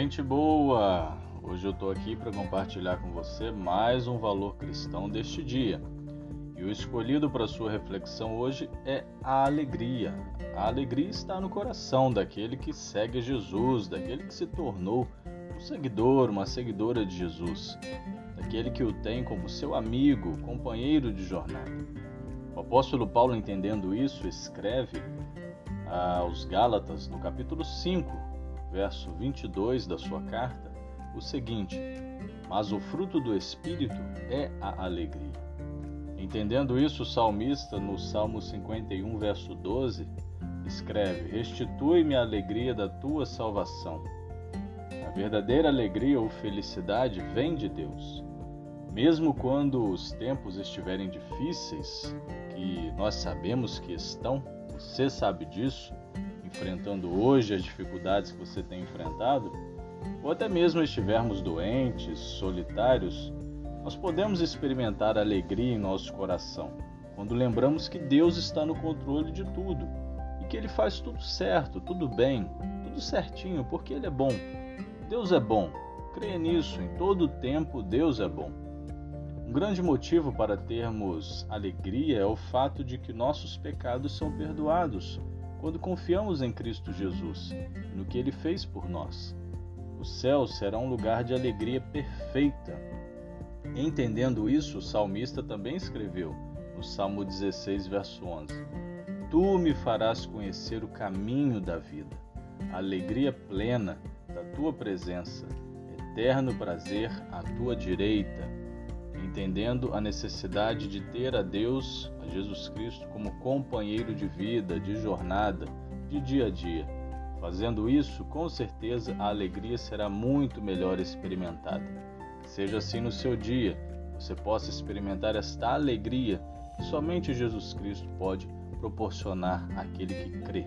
gente boa! Hoje eu estou aqui para compartilhar com você mais um valor cristão deste dia. E o escolhido para sua reflexão hoje é a alegria. A alegria está no coração daquele que segue Jesus, daquele que se tornou um seguidor, uma seguidora de Jesus, daquele que o tem como seu amigo, companheiro de jornada. O apóstolo Paulo, entendendo isso, escreve aos Gálatas, no capítulo 5, verso 22 da sua carta, o seguinte: Mas o fruto do Espírito é a alegria. Entendendo isso, o salmista, no Salmo 51, verso 12, escreve: Restitui-me a alegria da tua salvação. A verdadeira alegria ou felicidade vem de Deus. Mesmo quando os tempos estiverem difíceis, que nós sabemos que estão, você sabe disso, enfrentando hoje, as dificuldades que você tem enfrentado, ou até mesmo estivermos doentes, solitários, nós podemos experimentar alegria em nosso coração quando lembramos que Deus está no controle de tudo e que Ele faz tudo certo, tudo bem, tudo certinho, porque Ele é bom. Deus é bom. Creia nisso, em todo o tempo Deus é bom. Um grande motivo para termos alegria é o fato de que nossos pecados são perdoados quando confiamos em Cristo Jesus no que ele fez por nós. O céu será um lugar de alegria perfeita. Entendendo isso, o salmista também escreveu no Salmo 16, verso 11: Tu me farás conhecer o caminho da vida, a alegria plena da tua presença, eterno prazer à tua direita entendendo a necessidade de ter a Deus, a Jesus Cristo, como companheiro de vida, de jornada, de dia a dia. Fazendo isso, com certeza a alegria será muito melhor experimentada. Seja assim no seu dia, você possa experimentar esta alegria que somente Jesus Cristo pode proporcionar àquele que crê.